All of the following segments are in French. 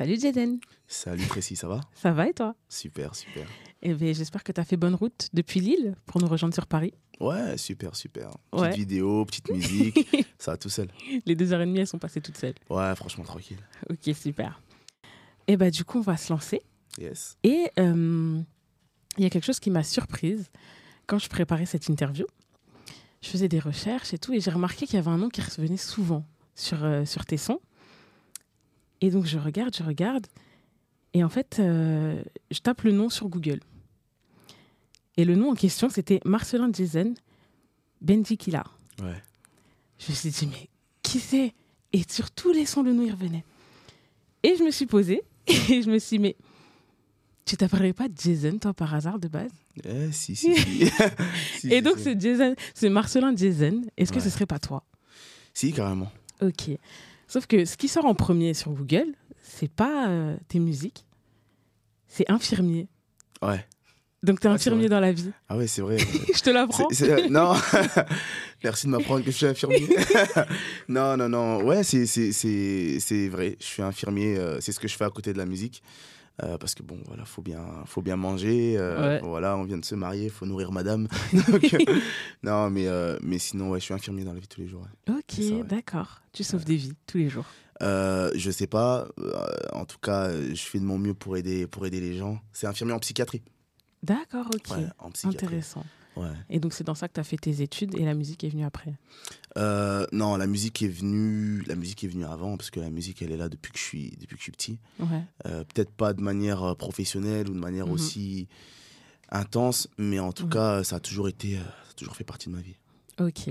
Salut Jaden. Salut Précis, ça va? Ça va et toi? Super, super. Eh bien, j'espère que tu as fait bonne route depuis Lille pour nous rejoindre sur Paris. Ouais, super, super. Petite Ouais. vidéo, petite musique, ça va tout seul. Les deux heures et demie, elles sont passées toutes seules. Ouais, franchement, tranquille. Ok, super. Et bah du coup, on va se lancer. Yes. Et euh, il y a quelque chose qui m'a surprise quand je préparais cette interview. Je faisais des recherches et tout, et j'ai remarqué qu'il y avait un nom qui revenait souvent sur, euh, sur tes sons. Et donc je regarde, je regarde, et en fait, euh, je tape le nom sur Google. Et le nom en question, c'était Marcelin Jason Bendikila. Ouais. Je me suis dit, mais qui c'est? Et sur tous les sons, le nom, il revenait. Et je me suis posée, et je me suis dit, mais tu t'appellerais pas Jason, toi, par hasard, de base? Eh, si, si, si. Si, Et donc, c'est Jason, c'est Marcelin Jason. Est-ce que Ouais. ce serait pas toi? Si, carrément. Ok. Sauf que ce qui sort en premier sur Google, c'est pas euh, tes musiques, c'est infirmier. Ouais. Donc, t'es Ah, infirmier dans la vie. Ah ouais, c'est vrai. je te l'apprends. Euh, non, merci de m'apprendre que je suis infirmier. non, non, non. Ouais, c'est- c'est c'est- c'est vrai. Je suis infirmier. euh, c'est ce que je fais à côté de la musique. Euh, parce que bon, voilà, faut bien, faut bien manger. euh, Ouais. Voilà, on vient de se marier, faut nourrir madame. Donc, euh, non, mais, euh, mais sinon, ouais, je suis infirmier dans la vie tous les jours. ouais. Ok, d'accord. Tu sauves des vies tous les jours. Je sais pas. en tout cas, je fais de mon mieux pour aider, pour aider les gens. C'est infirmier en psychiatrie. D'accord, ok. Ouais, en psychiatrie. Intéressant. Ouais. Et donc, c'est dans ça que tu as fait tes études et la musique est venue après? Euh, non, la musique est venue, la musique est venue avant parce que la musique elle est là depuis que je suis, depuis que je suis petit. Ouais. Euh, Peut-être pas de manière euh, professionnelle ou de manière Mhm. aussi intense, mais en tout cas ça a toujours été, ça a toujours fait partie de ma vie. Ok.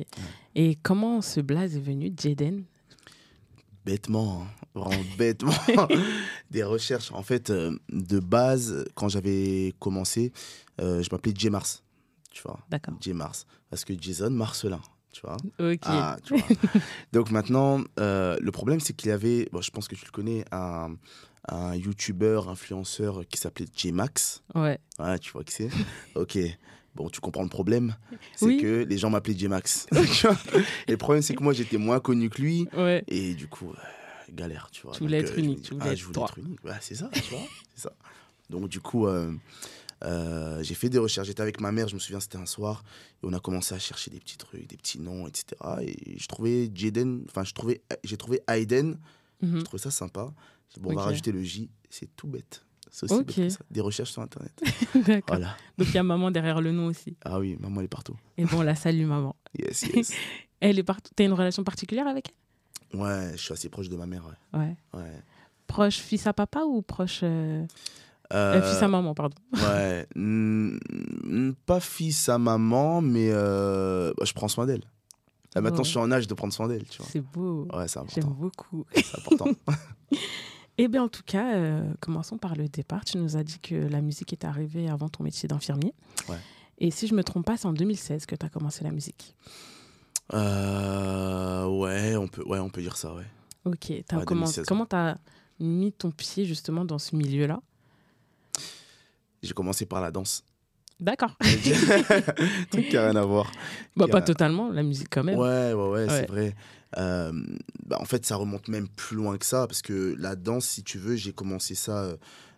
Et comment ce blaze est venu, Jaden? Bêtement, hein, vraiment bêtement, des recherches. En fait, euh, de base, quand j'avais commencé, euh, je m'appelais J Mars, tu vois, D'accord. J Mars, parce que Jason Marcelin, tu vois. Ok. Ah, tu vois. Donc maintenant, euh, le problème, c'est qu'il y avait, bon, je pense que tu le connais, un, un YouTuber, influenceur qui s'appelait J-Max. Ouais. Ouais, tu vois qui c'est Ok. Bon, tu comprends le problème. C'est Oui. que les gens m'appelaient J-Max. Et le problème, c'est que moi, j'étais moins connu que lui. Ouais. Et du coup, euh, galère, tu vois. Tu voulais être unique, tu voulais ah, je voulais être unique. Ouais, c'est ça, tu vois. C'est ça. Donc, du coup, euh, euh, j'ai fait des recherches. J'étais avec ma mère, je me souviens, c'était un soir. Et on a commencé à chercher des petits trucs, des petits noms, etc. Et je trouvais Jaden, enfin, je trouvais, j'ai trouvé Aiden. Mhm. Je trouvais ça sympa. Bon, on va rajouter le J. C'est tout bête. C'est aussi Ok. bête que ça. Des recherches sur Internet. D'accord. Voilà. Donc, il y a maman derrière le nom aussi. Ah oui, maman, elle est partout. Et bon, la salue, maman. Yes, yes. Elle est partout. T'as une relation particulière avec ouais, je suis assez proche de ma mère. Ouais. elle Ouais. ouais. Proche fils à papa ou proche euh, Euh, euh, fils à maman, pardon Ouais, pas fils à maman, mais euh, bah, je prends soin d'elle. Là, maintenant, Ouais. je suis en âge de prendre soin d'elle, tu vois. C'est beau. Ouais, c'est J'aime important. beaucoup. C'est important. Eh bien, en tout cas, euh, commençons par le départ. Tu nous as dit que la musique est arrivée avant ton métier d'infirmier. Ouais. Et si je me trompe pas, c'est en 2016 que tu as commencé la musique. Euh, ouais, on peut, ouais, on peut dire ça, ouais. Ok. T'as Ouais, comment 2016, comment tu as mis ton pied justement dans ce milieu-là? J'ai commencé par la danse. D'accord. Truc qui a rien à voir. bah, pas a- totalement, la musique quand même. Ouais, ouais, ouais, Ouais. c'est vrai. Euh, bah, en fait, ça remonte même plus loin que ça, parce que la danse, si tu veux, j'ai commencé ça. euh,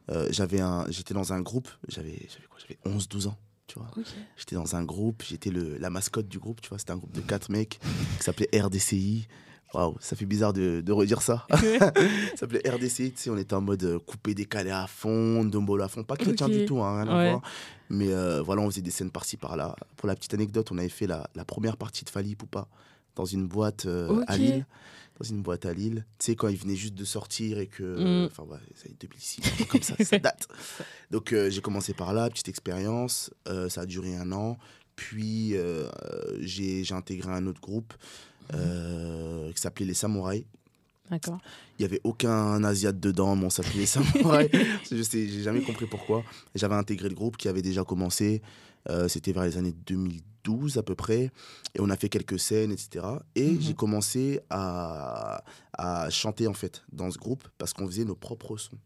euh, j'avais un, j'étais dans un groupe, j'avais, j'avais quoi J'avais 11-12 ans, tu vois. J'étais dans un groupe, j'étais le, la mascotte du groupe, tu vois. C'était un groupe de quatre mecs qui s'appelait RDCI. Waouh, ça fait bizarre de, de redire ça. ça s'appelait tu sais, on était en mode euh, coupé décalé à fond, dombolo à fond. Pas chrétien Ok. du tout, hein, rien à Ouais. voir. Mais euh, voilà, on faisait des scènes par-ci par-là. Pour la petite anecdote, on avait fait la, la première partie de Fali Poupa dans une boîte euh, à. Lille. Dans une boîte à Lille. Tu sais, quand il venait juste de sortir et que. Mm. Enfin, ouais, ça y est, 2006, un truc comme ça, ça date. Donc, euh, j'ai commencé par là, petite expérience. ça a duré un an. Puis, j'ai intégré un autre groupe qui s'appelait Les Samouraïs. D'accord. Il y avait aucun Asiate dedans, mais on s'appelait les samouraïs. je sais, j'ai jamais compris pourquoi. J'avais intégré le groupe qui avait déjà commencé. euh, C'était vers les années 2012 à peu près. Et on a fait quelques scènes, etc. Et Mhm. j'ai commencé à, à chanter en fait dans ce groupe parce qu'on faisait nos propres sons.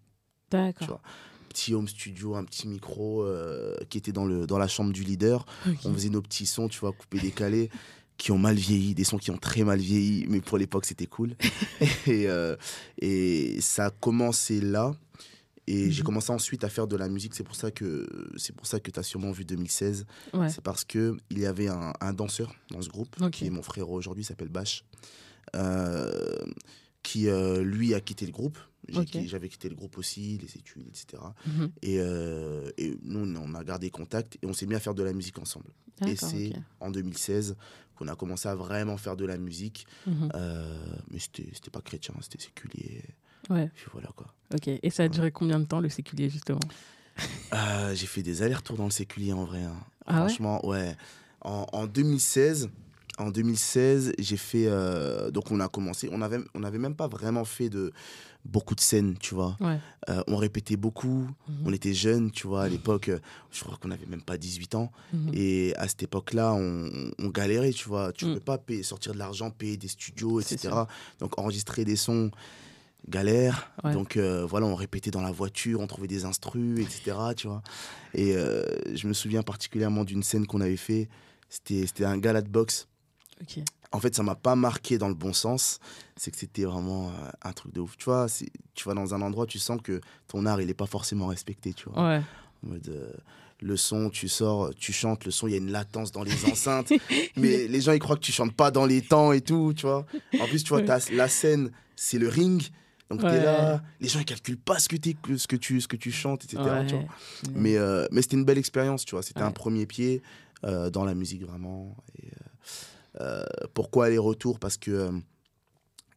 D'accord. Petit home studio, un petit micro euh, qui était dans, le, dans la chambre du leader. On faisait nos petits sons, tu vois, coupés, décalés. Qui ont mal vieilli, des sons qui ont très mal vieilli, mais pour l'époque c'était cool. et, euh, et ça a commencé là. Et j'ai Mhm. commencé ensuite à faire de la musique. C'est pour ça que c'est pour ça que tu as sûrement vu 2016. Ouais. C'est parce que il y avait un, un danseur dans ce groupe qui est mon frère aujourd'hui, s'appelle Bash, euh, qui euh, lui a quitté le groupe. J'avais quitté le groupe aussi, les études, etc. Mhm. Et, euh, et nous, on a gardé contact et on s'est mis à faire de la musique ensemble. Et c'est en 2016 qu'on a commencé à vraiment faire de la musique. Mhm. Euh, mais c'était pas chrétien, c'était séculier. Ouais, Puis voilà quoi. ok. Et ça a duré combien de temps le séculier justement? Euh, j'ai fait des allers-retours dans le séculier en vrai. hein. Ah Franchement, ouais. En, en 2016, en 2016, j'ai fait. euh, donc on a commencé. On avait, on avait même pas vraiment fait de beaucoup de scènes, tu vois. Ouais. Euh, on répétait beaucoup. Mhm. On était jeunes, tu vois. À l'époque, euh, je crois qu'on avait même pas 18 ans. Mhm. Et à cette époque-là, on, on galérait, tu vois. Tu Mm. peux pas payer, sortir de l'argent, payer des studios, etc. Donc enregistrer des sons, galère. Ouais. Donc euh, voilà, on répétait dans la voiture, on trouvait des instrus, etc. Tu vois. Et euh, je me souviens particulièrement d'une scène qu'on avait fait. C'était c'était un gala de boxe. En fait, ça m'a pas marqué dans le bon sens. C'est que c'était vraiment euh, un truc de ouf. Tu vois, tu vas dans un endroit, tu sens que ton art, il est pas forcément respecté, tu vois. Ouais. En mode, euh, le son, tu sors, tu chantes, le son, il y a une latence dans les enceintes. mais les gens, ils croient que tu chantes pas dans les temps et tout, tu vois. En plus, tu vois, t'as la scène, c'est le ring. Donc, tu Ouais. t'es là, les gens, ils calculent pas ce que, t'es- ce que, tu, ce que tu chantes, etc. tu vois. Ouais. Mais, euh, mais c'était une belle expérience, tu vois. C'était un premier pied euh, dans la musique, vraiment. Et, euh, pourquoi aller-retour? Parce que euh,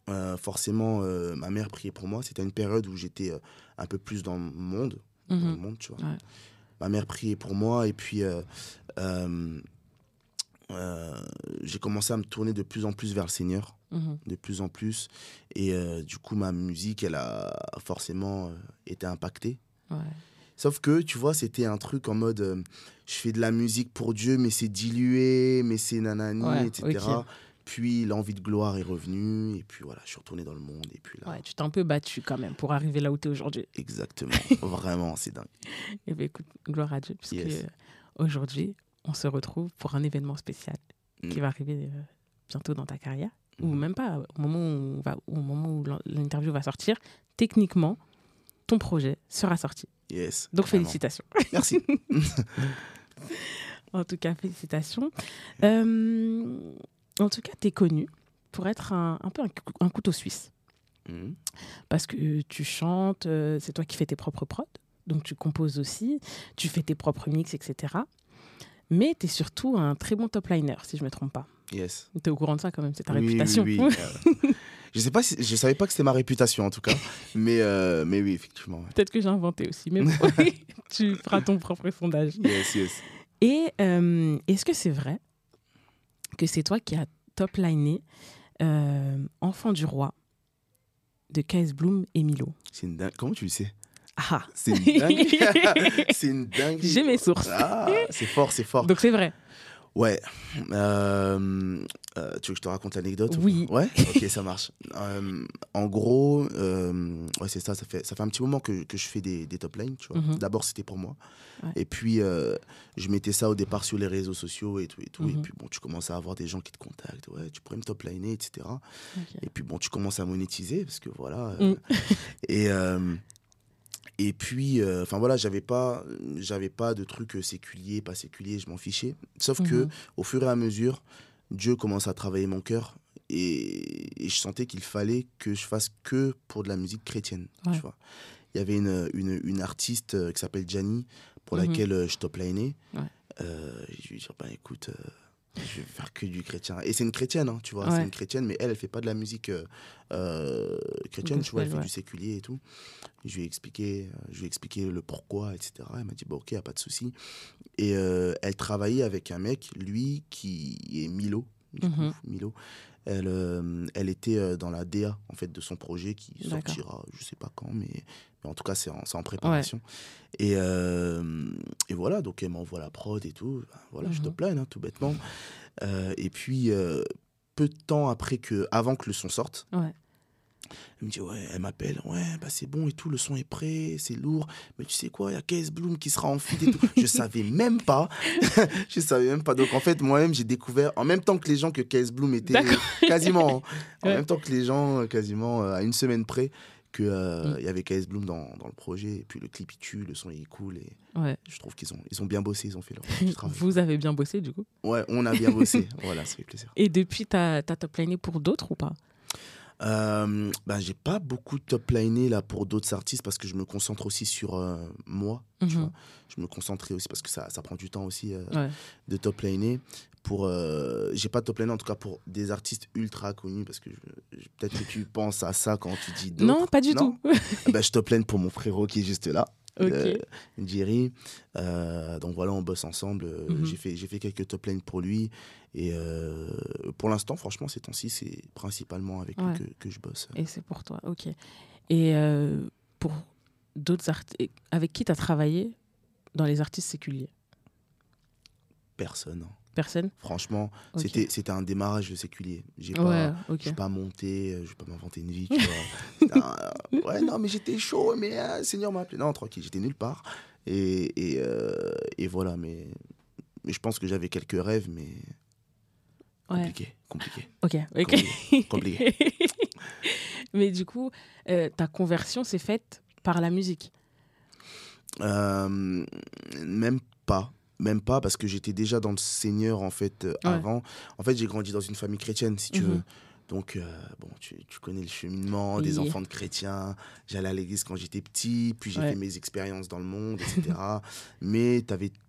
euh, forcément, ma mère priait pour moi. C'était une période où j'étais un peu plus dans le monde. Dans le Mhm. monde, tu vois. Ouais. Ma mère priait pour moi et puis euh, j'ai commencé à me tourner de plus en plus vers le Seigneur, Mhm. de plus en plus. Et euh, du coup, ma musique, elle a forcément euh, été impactée. Ouais. Sauf que, tu vois, c'était un truc en mode, euh, je fais de la musique pour Dieu, mais c'est dilué, mais c'est nanani, Ouais, etc. Puis l'envie de gloire est revenue, et puis voilà, je suis retourné dans le monde, et puis là, Ouais, tu t'es un peu battu quand même pour arriver là où tu es aujourd'hui. exactement, vraiment, c'est dingue. Et bien écoute, gloire à Dieu, puisque Yes. euh, aujourd'hui, on se retrouve pour un événement spécial qui Mm. va arriver euh, bientôt dans ta carrière, ou Mm. même pas, au moment où, on va, au moment où l'in- l'interview va sortir, techniquement, ton projet sera sorti. Yes. Donc félicitations. Merci. En tout cas, félicitations. Euh, en tout cas, tu es connu pour être un, un peu un, cou- un couteau suisse. Mhm. Parce que tu chantes, euh, c'est toi qui fais tes propres prods, donc tu composes aussi, tu fais tes propres mix, etc. Mais tu es surtout un très bon top liner, si je ne me trompe pas. Yes. Tu es au courant de ça quand même, c'est ta Oui, oui, réputation. oui, je sais pas si, je savais pas que c'était ma réputation en tout cas, mais euh, mais oui effectivement. ouais. Peut-être que j'ai inventé aussi, mais bon, tu feras ton propre sondage. Yes yes. Et euh, est-ce que c'est vrai que c'est toi qui as top liné euh, Enfant du roi de KS Bloom et Milo C'est une dingue. Comment tu le sais? Ah C'est une dingue. c'est une dingue. J'ai mes sources. Ah, c'est fort, c'est fort. Donc c'est vrai. Ouais. Euh, euh, tu veux que je te raconte l'anecdote ou Oui. Ouais Ok, ça marche. Euh, en gros, ouais, c'est ça, ça fait, ça fait un petit moment que, que je fais des, des top lines, tu vois. Mhm. D'abord, c'était pour moi. Ouais. Et puis, je mettais ça au départ sur les réseaux sociaux et tout. Et, tout. et Mhm. puis, bon, tu commences à avoir des gens qui te contactent. Ouais, tu pourrais me top liner, etc. Et puis, bon, tu commences à monétiser parce que voilà. Mm. et. Et puis, euh, enfin voilà, j'avais pas, j'avais pas de trucs euh, séculiers, pas séculiers, je m'en fichais. Sauf que, Mhm. au fur et à mesure, Dieu commence à travailler mon cœur et, et je sentais qu'il fallait que je fasse que pour de la musique chrétienne. Ouais. Tu vois. Il y avait une, une, une artiste euh, qui s'appelle Gianni, pour Mhm. laquelle je top. Ouais. Euh, je lui ai dit, ben, écoute, euh, je vais faire que du chrétien. Et c'est une chrétienne, hein, tu vois, Ouais. c'est une chrétienne, mais elle, elle fait pas de la musique euh, euh, chrétienne, tu vois, elle fait ouais. du séculier et tout. Je lui ai expliqué, euh, je lui ai expliqué le pourquoi, etc. Elle m'a dit, bah, ok, y a pas de souci. Et euh, elle travaillait avec un mec, lui, qui est Milo. Du coup, Mhm. Milo. Elle, euh, elle était euh, dans la DA en fait de son projet qui sortira, je sais pas quand, mais, mais en tout cas c'est en, préparation. Et, euh, et voilà, donc elle m'envoie la prod et tout. Ben, Voilà, je Mhm. te plains, tout bêtement. Euh, et puis peu de temps après que, avant que le son sorte, Ouais. Elle me dit, ouais, elle m'appelle, ouais, bah c'est bon et tout, le son est prêt, c'est lourd. Mais tu sais quoi, il y a KS Bloom qui sera en feed et tout. je savais même pas. je savais même pas. Donc en fait, moi-même, j'ai découvert, en même temps que les gens, que KS Bloom était quasiment, hein. en Ouais. même temps que les gens, euh, quasiment euh, à une semaine près, qu'il Mm. y avait KS Bloom dans, dans le projet. Et puis le clip, il tue, le son, il est cool. Et Ouais. je trouve qu'ils ont, ils ont bien bossé, ils ont fait leur travail. Vous avez bien bossé du coup. Ouais, on a bien bossé. voilà, ça fait plaisir. Et depuis, t'as as top liné pour d'autres ou pas? Euh, ben, j'ai pas beaucoup top liné là pour d'autres artistes parce que je me concentre aussi sur euh, moi. tu Mhm. vois. Je me concentrais aussi parce que ça, ça prend du temps aussi euh, Ouais. de top liner. Pour, j'ai pas top liné en tout cas pour des artistes ultra connus parce que peut-être que tu penses à ça quand tu dis. Non, pas du Non? tout. Ah ben, je top line pour mon frérot qui est juste là. Ok. euh, Jerry. Euh, donc voilà, on bosse ensemble. Euh, Mhm. J'ai fait, j'ai fait quelques top lines pour lui. Et euh, pour l'instant, franchement, ces temps-ci, c'est principalement avec Ouais. lui que, que je bosse. Et c'est pour toi, ok. Et pour d'autres artistes, avec qui tu as travaillé dans les artistes séculiers? Personne. Personne Franchement, c'était, c'était un démarrage de séculier. J'ai pas, Ouais, j'ai pas monté, euh, je vais pas m'inventer une vie, tu vois. C'était un, euh, ouais, non, mais j'étais chaud, mais euh, Seigneur m'a appelé. Non, tranquille, j'étais nulle part. Et, et, euh, et voilà, mais, mais je pense que j'avais quelques rêves, mais Ouais. compliqué, compliqué. Ok, ok. Compliqué. compliqué. Mais du coup, euh, ta conversion s'est faite par la musique? Euh, même pas. Même pas parce que j'étais déjà dans le Seigneur en fait euh, Ouais. avant. En fait, j'ai grandi dans une famille chrétienne, si tu Mhm. veux. Donc, euh, bon, tu, tu connais le cheminement des enfants de chrétiens. J'allais à l'église quand j'étais petit, puis j'ai Ouais. fait mes expériences dans le monde, etc. Mais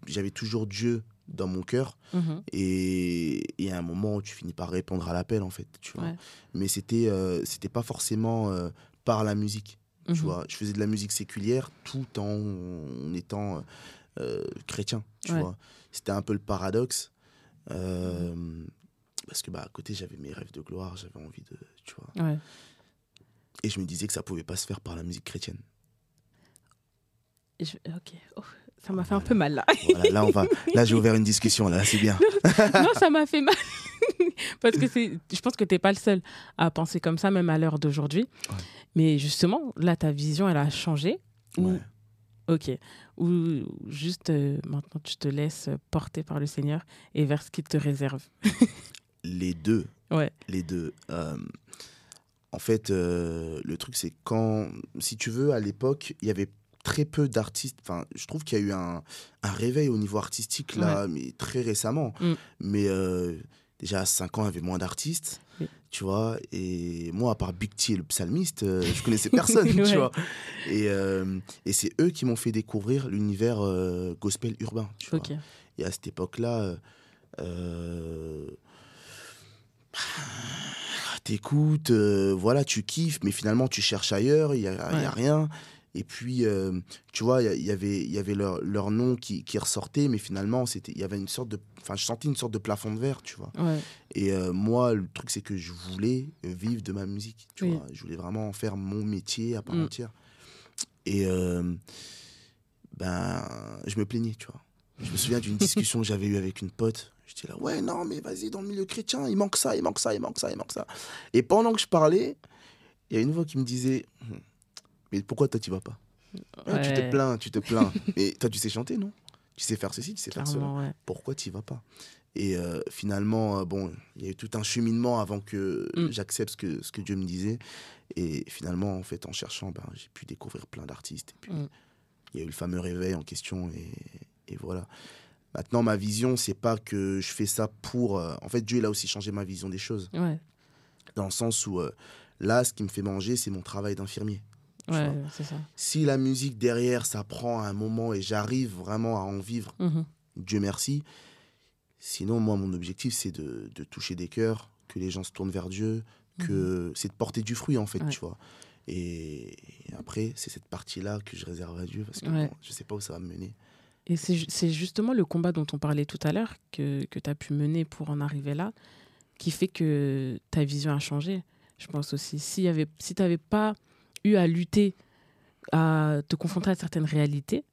j'avais toujours Dieu dans mon cœur. Mhm. Et y a un moment où tu finis par répondre à l'appel, en fait. Tu vois. Ouais. Mais c'était euh, c'était pas forcément euh, par la musique. Tu Mhm. vois, je faisais de la musique séculière tout en, en étant euh, chrétien. Tu Ouais. vois, c'était un peu le paradoxe. Euh, Parce que bah, à côté, j'avais mes rêves de gloire, j'avais envie de. Tu vois. Ouais. Et je me disais que ça pouvait pas se faire par la musique chrétienne. Je- Ok. Oh, ça m'a fait un peu mal là. Voilà, là, on va. Là, j'ai ouvert une discussion, là, c'est bien. non, ça m'a fait mal. Parce que je pense que tu n'es pas le seul à penser comme ça, même à l'heure d'aujourd'hui. Ouais. Mais justement, là, ta vision, elle a changé. Ou- Ouais. Ok. Ou juste euh, maintenant, tu te laisses porter par le Seigneur et vers ce qu'il te réserve. Les deux. Ouais. Les deux. Euh, en fait, euh, le truc, c'est quand, si tu veux, à l'époque, il y avait très peu d'artistes. Enfin, je trouve qu'il y a eu un, un réveil au niveau artistique, là, mais très récemment. Mm. Mais déjà, à 5 ans, il y avait moins d'artistes. Oui. Tu vois, et moi, à part Big T et le psalmiste, euh, je connaissais personne, Ouais. tu vois. Et, euh, et c'est eux qui m'ont fait découvrir l'univers euh, gospel urbain, tu vois. Et à cette époque-là, euh, t'écoutes, voilà, tu kiffes, mais finalement tu cherches ailleurs, il n'y a, rien. Et puis, euh, tu vois, il y y, avait, il y avait leur, leur nom qui, qui ressortait, mais finalement, c'était- il y avait une sorte de. Enfin, je sentais une sorte de plafond de verre, tu vois. Ouais. Et euh, moi, le truc, c'est que je voulais vivre de ma musique, tu Oui. vois. Je voulais vraiment en faire mon métier à part Mm. entière. Et euh, ben, je me plaignais, tu vois. Je me souviens d'une discussion que j'avais eue avec une pote. J'étais là, ouais, non, mais vas-y, dans le milieu chrétien, il manque ça, il manque ça, il manque ça, il manque ça. Et pendant que je parlais, il y a une voix qui me disait, Hum, mais pourquoi toi, tu vas pas Tu te plains, tu te plains. mais toi, tu sais chanter, non? Tu sais faire ceci, tu sais faire cela Clairement, ouais. pourquoi tu vas pas? Et euh, finalement, euh, bon, il y a eu tout un cheminement avant que Mm. j'accepte ce que, ce que Dieu me disait. Et finalement, en fait, en cherchant, ben, j'ai pu découvrir plein d'artistes. Et puis, Mm. il y a eu le fameux réveil en question. Et, et voilà. Maintenant, ma vision, c'est pas que je fais ça pour. euh, en fait, Dieu, il a aussi changé ma vision des choses. Ouais. Dans le sens où, euh, là, ce qui me fait manger, c'est mon travail d'infirmier. Ouais, ça. Si la musique derrière, ça prend un moment et j'arrive vraiment à en vivre, Mhm. Dieu merci. Sinon, moi, mon objectif, c'est de, de toucher des cœurs, que les gens se tournent vers Dieu, que c'est de porter du fruit, en fait, Mhm. Ouais. tu vois. Et après, c'est cette partie-là que je réserve à Dieu, parce que Ouais. bon, je sais pas où ça va me mener. Et c'est ju- c'est justement le combat dont on parlait tout à l'heure, que, que tu as pu mener pour en arriver là, qui fait que ta vision a changé. Je pense aussi. Si tu n'avais pas eu à lutter, à te confronter à certaines réalités,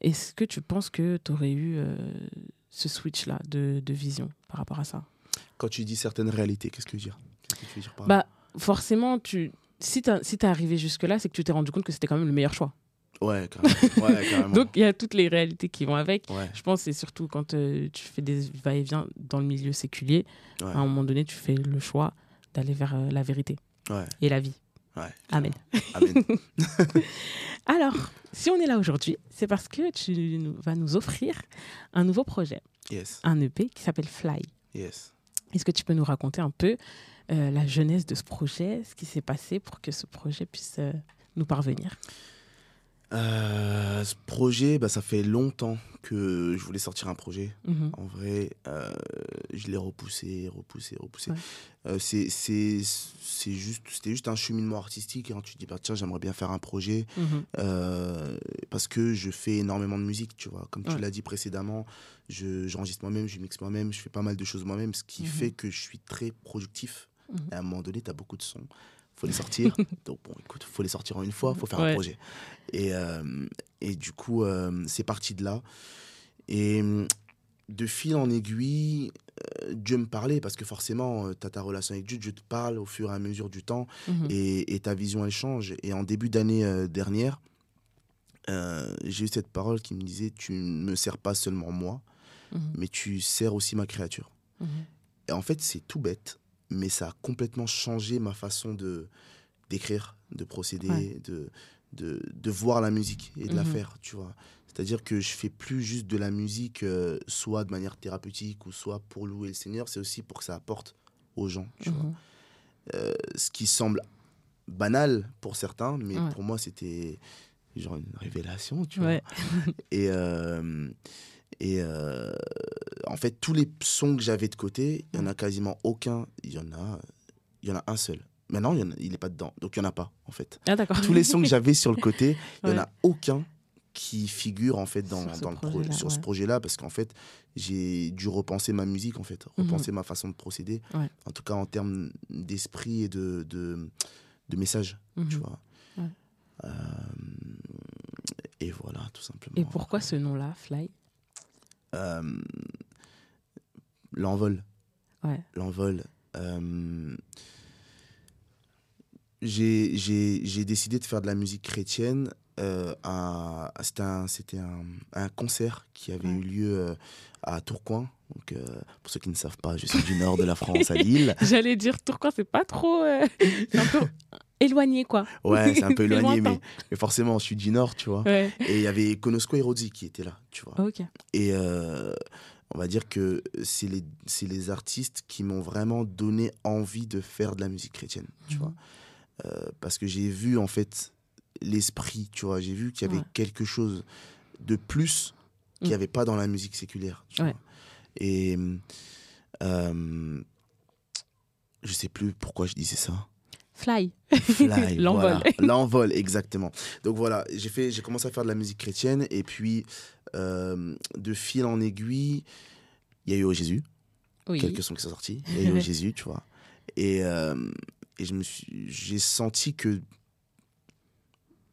est-ce que tu penses que tu aurais eu euh, ce switch-là de, de vision par rapport à ça? Quand tu dis certaines réalités, qu'est-ce que tu veux dire? Qu'est-ce que tu veux dire par là? Bah, forcément, tu si tu si es arrivé jusque-là, c'est que tu t'es rendu compte que c'était quand même le meilleur choix. Ouais, carrément. Ouais, carrément. Donc, il y a toutes les réalités qui vont avec. ouais, Je pense que c'est surtout quand euh, tu fais des va-et-vient dans le milieu séculier, ouais, à un moment donné, tu fais le choix d'aller vers euh, la vérité et la vie. Ouais. Amen. Amen. Alors, si on est là aujourd'hui, c'est parce que tu vas nous offrir un nouveau projet, Yes, un EP qui s'appelle Fly. yes. Est-ce que tu peux nous raconter un peu euh, la genèse de ce projet, ce qui s'est passé pour que ce projet puisse euh, nous parvenir? Euh, ce projet, bah, ça fait longtemps que je voulais sortir un projet. Mhm. En vrai, euh, je l'ai repoussé, repoussé, repoussé. Ouais. Euh, c'est, c'est, c'est juste, c'était juste un cheminement artistique. Hein. Tu te dis, bah, tiens, j'aimerais bien faire un projet Mhm. parce que je fais énormément de musique, tu vois. Comme tu l'as dit précédemment, je, j'enregistre moi-même, je mixe moi-même, je fais pas mal de choses moi-même, ce qui Mhm. fait que je suis très productif. Et à un moment donné, tu as beaucoup de sons. Faut les sortir. Donc, bon, écoute, faut les sortir en une fois, faut faire Ouais. un projet. Et, euh, et du coup, euh, c'est parti de là. Et hum, de fil en aiguille, euh, Dieu me parlait parce que forcément, tu as ta relation avec Dieu, Dieu te parle au fur et à mesure du temps Mhm. et, et ta vision, elle change. Et en début d'année dernière, j'ai eu cette parole qui me disait Tu ne me sers pas seulement moi, Mhm. mais tu sers aussi ma créature. Mhm. Et en fait, c'est tout bête, mais ça a complètement changé ma façon de d'écrire, de procéder, Ouais. de, de, de voir la musique et de la Mhm. faire, tu vois. C'est-à-dire que je fais plus juste de la musique, euh, soit de manière thérapeutique ou soit pour louer le Seigneur, c'est aussi pour que ça apporte aux gens, tu vois. Mhm. Euh, ce qui semble banal pour certains, mais Ouais. pour moi, c'était genre une révélation, tu vois. Et, euh, et en fait, tous les sons que j'avais de côté, il y en a quasiment aucun. Il y en a, il y en a un seul. Maintenant, il y en a- il n'est pas dedans. Donc, il n'y en a pas, en fait. Ah, d'accord. Tous les sons que j'avais sur le côté, il n'y en a aucun qui figure en fait dans, Sur ce dans le pro- projet-là, ouais. parce qu'en fait j'ai dû repenser ma musique en fait repenser ma façon de procéder Mhm. Ouais. en tout cas en termes d'esprit et de, de, de message tu Mhm. vois Ouais. Euh, et voilà tout simplement Et pourquoi ce nom-là, Fly? Euh, l'envol Ouais. l'envol euh, j'ai décidé de faire de la musique chrétienne euh, c'était un, c'était un, un concert qui avait Ouais. eu lieu euh, à Tourcoing donc, euh, pour ceux qui ne savent pas je suis du nord de la France à Lille J'allais dire Tourcoing, c'est pas trop. euh, c'est un peu éloigné, quoi. ouais c'est un peu éloigné mais, mais forcément je suis du nord tu vois Ouais. et il y avait Konosko et Rodzi qui étaient là tu vois. Et euh, on va dire que c'est les, les artistes qui m'ont vraiment donné envie de faire de la musique chrétienne, tu Mhm. vois. Euh, parce que j'ai vu, en fait, l'esprit, tu vois. J'ai vu qu'il y avait Ouais. quelque chose de plus qu'il n'y Mm. avait pas dans la musique séculaire, tu Ouais. vois. Et euh, je sais plus pourquoi je disais ça. Fly. Fly, L'envol. voilà. L'envol, exactement. Donc voilà, j'ai commencé à faire de la musique chrétienne et puis euh, de fil en aiguille, il y a eu au Jésus, Oui. quelques sons qui sont sortis. Il y a eu au Jésus, tu vois. Et, euh, et je me suis, j'ai senti que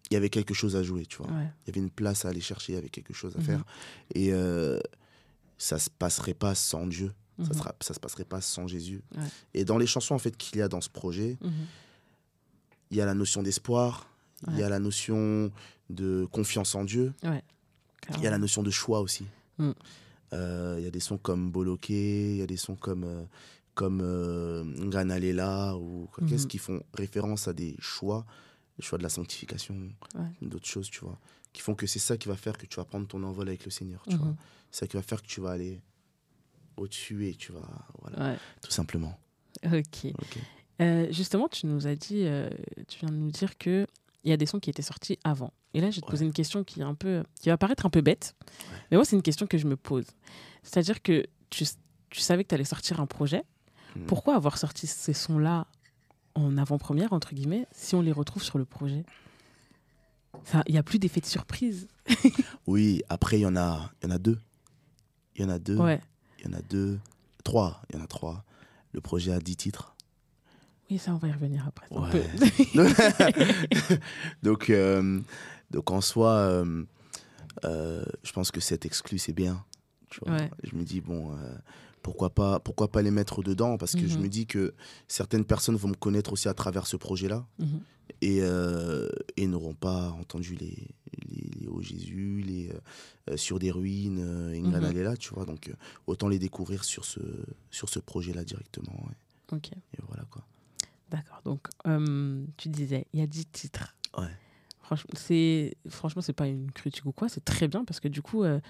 il y avait quelque chose à jouer, tu vois. Ouais. Il y avait une place à aller chercher, il y avait quelque chose à Mhm. faire. Et euh, ça se passerait pas sans Dieu. Ça, Mhm. sera, ça se passerait pas sans Jésus. Ouais. Et dans les chansons en fait qu'il y a dans ce projet, Mhm. il y a la notion d'espoir, il y a la notion de confiance en Dieu, il y a la notion de choix aussi. Mm. Euh, Il y a des sons comme Boloké, il y a des sons comme, euh, comme euh, Nganalela ou quoi, qu'est-ce Mhm. qui font référence à des choix, le choix de la sanctification, Ouais. d'autres choses, tu vois, qui font que c'est ça qui va faire que tu vas prendre ton envol avec le Seigneur, tu vois. Mhm. C'est ça qui va faire que tu vas aller au-dessus et tu vas, voilà, Ouais. tout simplement. Ok. Ok. Euh, justement, tu nous as dit, euh, tu viens de nous dire que il y a des sons qui étaient sortis avant. Et là, je vais te Ouais. poser une question qui est un peu, qui va paraître un peu bête, mais moi, c'est une question que je me pose. C'est-à-dire que tu, tu savais que tu allais sortir un projet. Mhm. Pourquoi avoir sorti ces sons-là en avant-première entre guillemets si on les retrouve sur le projet? Il y a plus d'effet de surprise. Oui, après, il y, en a- y en a deux. Il y en a deux. Ouais. Il y en a deux. Trois. Il y en a trois. Le projet a dix titres. Oui, ça, on va y revenir après. Ouais. donc, euh, donc, en soi, euh, euh, je pense que cet exclu, c'est bien. Tu vois. Ouais. Je me dis, bon, pourquoi, pas, pourquoi pas les mettre dedans? Parce que je Mhm. me dis que certaines personnes vont me connaître aussi à travers ce projet-là. Mhm. et, et n'auront pas entendu les, les, les Oh Jésus, les Sur des ruines, euh, Mhm. Inganalela, tu vois. Donc, autant les découvrir sur ce, sur ce projet-là directement. ouais. Ok, Et voilà quoi. D'accord. Donc, euh, tu disais, il y a 10 titres. Ouais. Franchement, c'est franchement, c'est pas une critique ou quoi, c'est très bien parce que du coup, euh,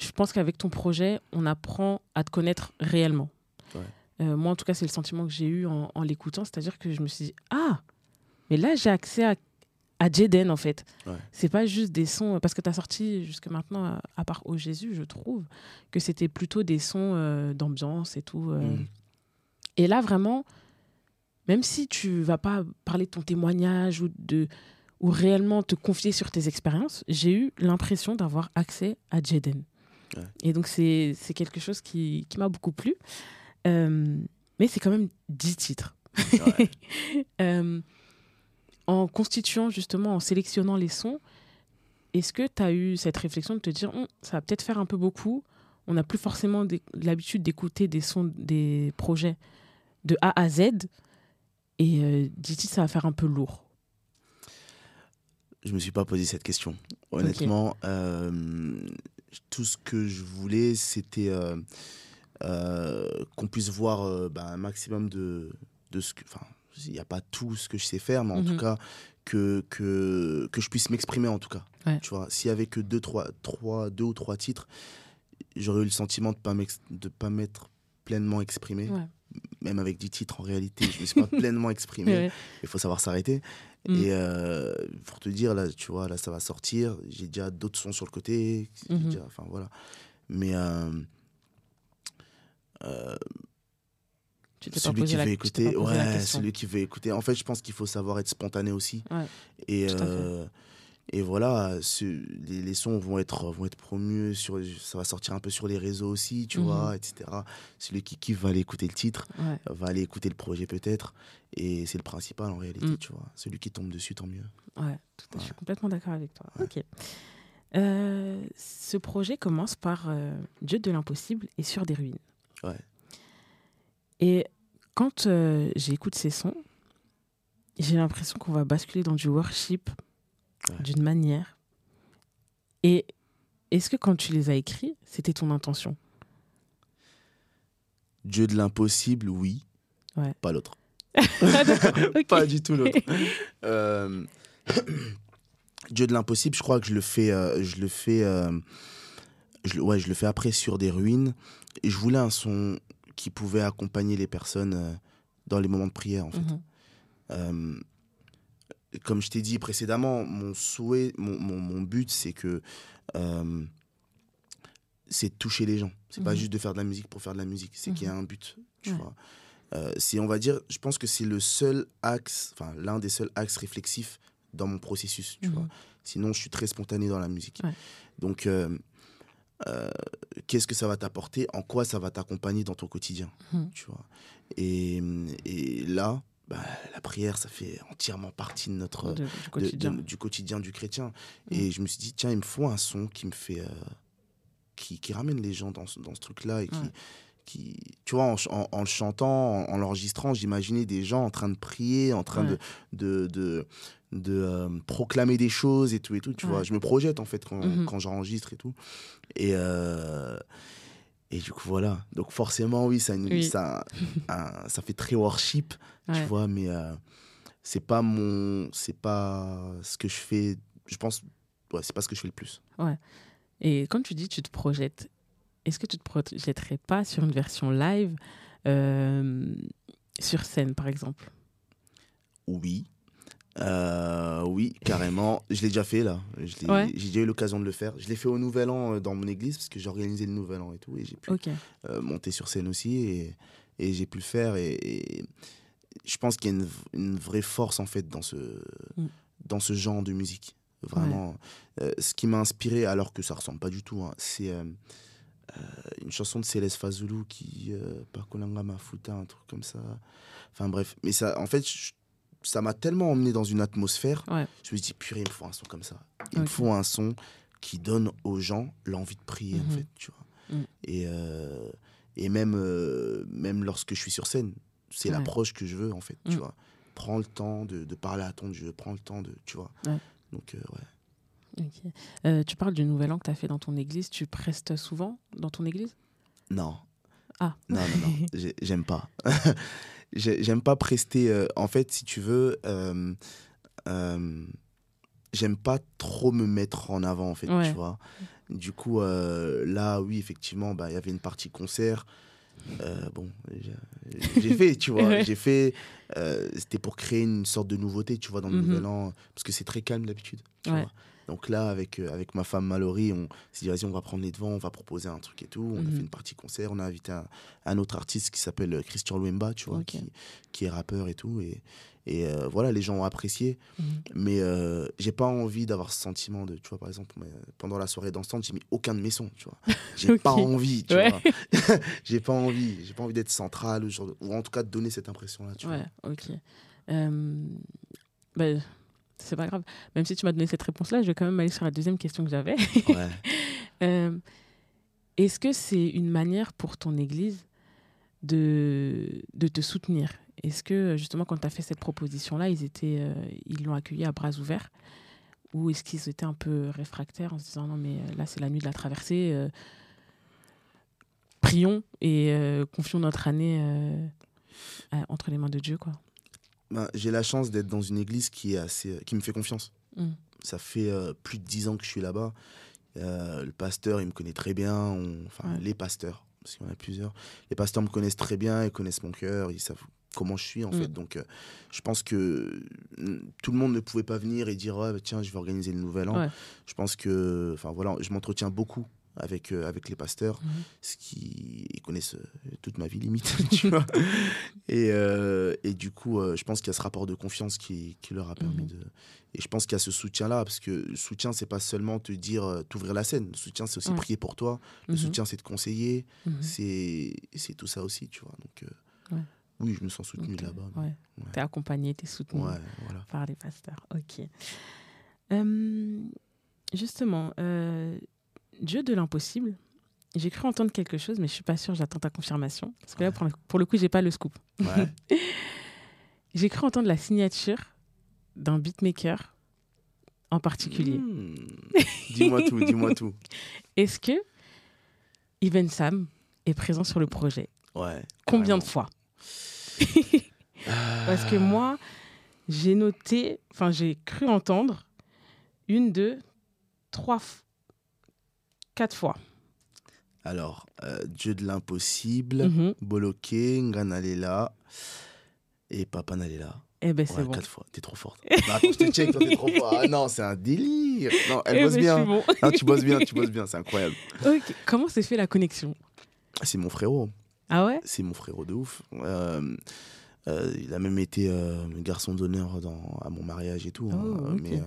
je pense qu'avec ton projet, on apprend à te connaître réellement. Ouais. Euh, moi, en tout cas, c'est le sentiment que j'ai eu en, en l'écoutant, c'est-à-dire que je me suis dit, ah, mais là, j'ai accès à, à Jaden, en fait. Ouais. C'est pas juste des sons, parce que tu as sorti jusque maintenant, à, à part Au Jésus, je trouve, que c'était plutôt des sons euh, d'ambiance et tout. Mhm. Et là, vraiment, même si tu vas pas parler de ton témoignage ou, de, ou réellement te confier sur tes expériences, j'ai eu l'impression d'avoir accès à Jaden. Ouais. Et donc, c'est quelque chose qui, qui m'a beaucoup plu. Euh, mais c'est quand même 10 titres. Ouais. Euh, en constituant, justement, en sélectionnant les sons, est-ce que tu as eu cette réflexion de te dire, Hum, ça va peut-être faire un peu beaucoup On n'a plus forcément l'habitude d'écouter des sons, des projets de A à Z. Et euh, 10 titres, ça va faire un peu lourd. Je me suis pas posé cette question. Honnêtement, euh, tout ce que je voulais, c'était euh, euh, qu'on puisse voir bah, un maximum de, de ce que. Enfin, il n'y a pas tout ce que je sais faire, mais en Mhm. tout cas, que, que, que je puisse m'exprimer en tout cas. Ouais. Tu vois, s'il y avait que deux, trois, trois, deux ou trois titres, j'aurais eu le sentiment de ne pas m'être pleinement exprimé. Ouais. Même avec 10 titres, en réalité, je ne me suis pas pleinement exprimé il faut savoir s'arrêter. Mm. Et euh, pour te dire, là, tu vois, là, ça va sortir. J'ai déjà d'autres sons sur le côté. Mhm. déjà- Enfin, voilà. Mais euh, euh, Tu celui qui la- veut écouter, ouais, celui qui veut écouter. En fait, je pense qu'il faut savoir être spontané aussi. Ouais, Et, et voilà, ce- les, les sons vont être, vont être promus, sur, ça va sortir un peu sur les réseaux aussi, tu Mhm. vois, etc. Celui qui kiffe va aller écouter le titre Ouais. va aller écouter le projet peut-être. Et c'est le principal en réalité, Mm. tu vois. Celui qui tombe dessus, tant mieux. Ouais, tout à- je suis Ouais. complètement d'accord avec toi. Ouais. Ok. Euh, ce projet commence par euh, Dieu de l'impossible et sur des ruines. Ouais. Et quand euh, j'écoute ces sons, j'ai l'impression qu'on va basculer dans du worship Ouais. d'une manière. Et est-ce que quand tu les as écrits, c'était ton intention? Dieu de l'impossible, oui. Ouais. Pas l'autre. Pas du tout l'autre. Euh, Dieu de l'impossible, je crois que je le fais, euh, je le fais, euh, je, ouais, je le fais après sur des ruines. Et je voulais un son qui pouvait accompagner les personnes dans les moments de prière, en fait. Mhm. Comme je t'ai dit précédemment, mon souhait, mon, mon, mon but, c'est que euh, c'est de toucher les gens. C'est pas Mhm. juste de faire de la musique pour faire de la musique. C'est qu'il y a un but. Tu Ouais. vois. Euh, c'est, on va dire, je pense que c'est le seul axe, enfin l'un des seuls axes réflexifs dans mon processus. Tu Mhm. vois. Sinon, je suis très spontané dans la musique. Ouais. Donc, euh, qu'est-ce que ça va t'apporter? En quoi ça va t'accompagner dans ton quotidien? Mhm. Tu vois. Et, et là, bah, la prière, ça fait entièrement partie de notre De- du quotidien. de- du quotidien du chrétien. Mm. Et je me suis dit, tiens, il me faut un son qui me fait. euh, qui, qui ramène les gens dans ce, dans ce truc-là. Et qui, qui, tu vois, en, ch- en- en le chantant, en, en l'enregistrant, j'imaginais des gens en train de prier, en train Ouais. de. de, de de euh, proclamer des choses et tout et tout tu Ouais. vois je me projette en fait quand, Mhm. quand j'enregistre et tout et euh, et du coup voilà. Donc forcément oui ça Oui. ça un- ça fait très worship tu Ouais. vois mais euh, c'est pas mon c'est pas ce que je fais je pense ouais c'est pas ce que je fais le plus. Et quand tu dis tu te projettes, est-ce que tu te projetterais pas sur une version live euh, sur scène, par exemple? Oui Euh, oui carrément. Je l'ai déjà fait là. Ouais. j'ai déjà eu l'occasion de le faire. Je l'ai fait au nouvel an euh, dans mon église parce que j'ai organisé le nouvel an et tout et j'ai pu euh, monter sur scène aussi et, et j'ai pu le faire et, et je pense qu'il y a une, une vraie force en fait dans ce, Mm. dans ce genre de musique. Vraiment. Ce qui m'a inspiré alors que ça ressemble pas du tout hein, c'est une chanson de Céleste Fazulu qui euh, Pakolanga Mafuta un truc comme ça. Enfin bref. Mais ça en fait je- ça m'a tellement emmené dans une atmosphère Ouais. je me suis dit purée il me faut un son comme ça il me faut un son qui donne aux gens l'envie de prier en Mhm. fait tu vois Mm. et euh, et même euh, même lorsque je suis sur scène c'est Ouais. l'approche que je veux en fait tu Mm. vois prends le temps de, de parler à ton Dieu, prends le temps de, tu vois. Ouais. Donc, euh, ouais. Ok. Euh, tu parles du nouvel an que tu as fait dans ton église. Tu prestes souvent dans ton église? Non, Ah. non, non, non, j'ai- j'aime pas. J'ai- j'aime pas prester. euh, en fait, si tu veux, euh, euh, j'aime pas trop me mettre en avant, en fait, Ouais. tu vois. Du coup, là, oui, effectivement, bah, il y avait une partie concert. Bon, j'ai- fait, tu vois, Ouais. j'ai fait. C'était pour créer une sorte de nouveauté, tu vois, dans le Mhm. nouvel an, parce que c'est très calme d'habitude. tu Ouais. Vois. Donc là, avec, euh, avec ma femme Mallory, on s'est dit, vas-y, on va prendre les devants, on va proposer un truc et tout. On a Mhm. fait une partie concert, on a invité un, un autre artiste qui s'appelle euh, Christian Luemba, tu vois, Ok. qui, qui est rappeur et tout. Et, et euh, voilà, les gens ont apprécié. Mhm. Mais euh, j'ai pas envie d'avoir ce sentiment de, tu vois, par exemple, pendant la soirée dansante, j'ai mis aucun de mes sons, tu vois. J'ai Ok. pas envie, tu Ouais. vois. j'ai pas envie, j'ai pas envie d'être central, ou, genre ou en tout cas de donner cette impression-là, tu Ouais, ok. Euh, bah, c'est pas grave. Même si tu m'as donné cette réponse-là, je vais quand même aller sur la deuxième question que j'avais. Ouais. Euh, Est-ce que c'est une manière pour ton église de, de te soutenir? Est-ce que justement quand tu as fait cette proposition-là, ils étaient, euh, ils l'ont accueilli à bras ouverts? Ou est-ce qu'ils étaient un peu réfractaires en se disant non mais euh, là c'est la nuit de la traversée, euh, prions et confions notre année entre les mains de Dieu quoi? Ben, j'ai la chance d'être dans une église qui, est assez, qui me fait confiance. Mm. Ça fait euh, plus de dix ans que je suis là-bas. Euh, le pasteur, il me connaît très bien. on- Enfin, les pasteurs, parce qu'il y en a plusieurs. Les pasteurs me connaissent très bien, ils connaissent mon cœur, ils savent comment je suis en Mm. fait. Donc, euh, je pense que mm, tout le monde ne pouvait pas venir et dire bah, tiens, je vais organiser le nouvel an. Ouais. Je pense que, enfin voilà, je m'entretiens beaucoup avec, euh, avec les pasteurs, Mhm. ce qui ils connaissent euh, toute ma vie limite, tu vois. Et, euh, et du coup, je pense qu'il y a ce rapport de confiance qui, qui leur a permis Mhm. de. Et je pense qu'il y a ce soutien-là, parce que le soutien, c'est pas seulement te dire, t'ouvrir la scène. Le soutien, c'est aussi Ouais. prier pour toi. Le Mhm. soutien, c'est te conseiller. C'est tout ça aussi, tu vois. Donc, Ouais. oui, je me sens soutenu là-bas. Ouais. T'es accompagné, t'es soutenu voilà. par les pasteurs. Ok. Euh, justement, euh, Dieu de l'impossible. J'ai cru entendre quelque chose, mais je suis pas sûre. J'attends ta confirmation parce que là, pour le, pour le coup, j'ai pas le scoop. Ouais. J'ai cru entendre la signature d'un beatmaker en particulier. Hmm. Dis-moi tout, dis-moi tout. Est-ce que Even Sam est présent sur le projet? Ouais. Combien de fois? Parce que moi, j'ai noté, enfin, j'ai cru entendre une, deux, trois, f- quatre fois. Alors, euh, Dieu de l'impossible, Mhm. Boloké, Nganalela et Papa Nalela. Eh ben, c'est Ouais, bon. quatre fois. T'es trop forte. Non, attends, je te check, t'es trop fort. Ah non, c'est un délire. Non, elle Eh bosse ben, bien. bon. Non, tu bosses bien, tu bosses bien, c'est incroyable. Ok. Comment s'est fait la connexion? C'est mon frérot. Ah ouais? C'est mon frérot de ouf. Euh, euh, il a même été euh, garçon d'honneur à mon mariage et tout. hein. Oh. Mais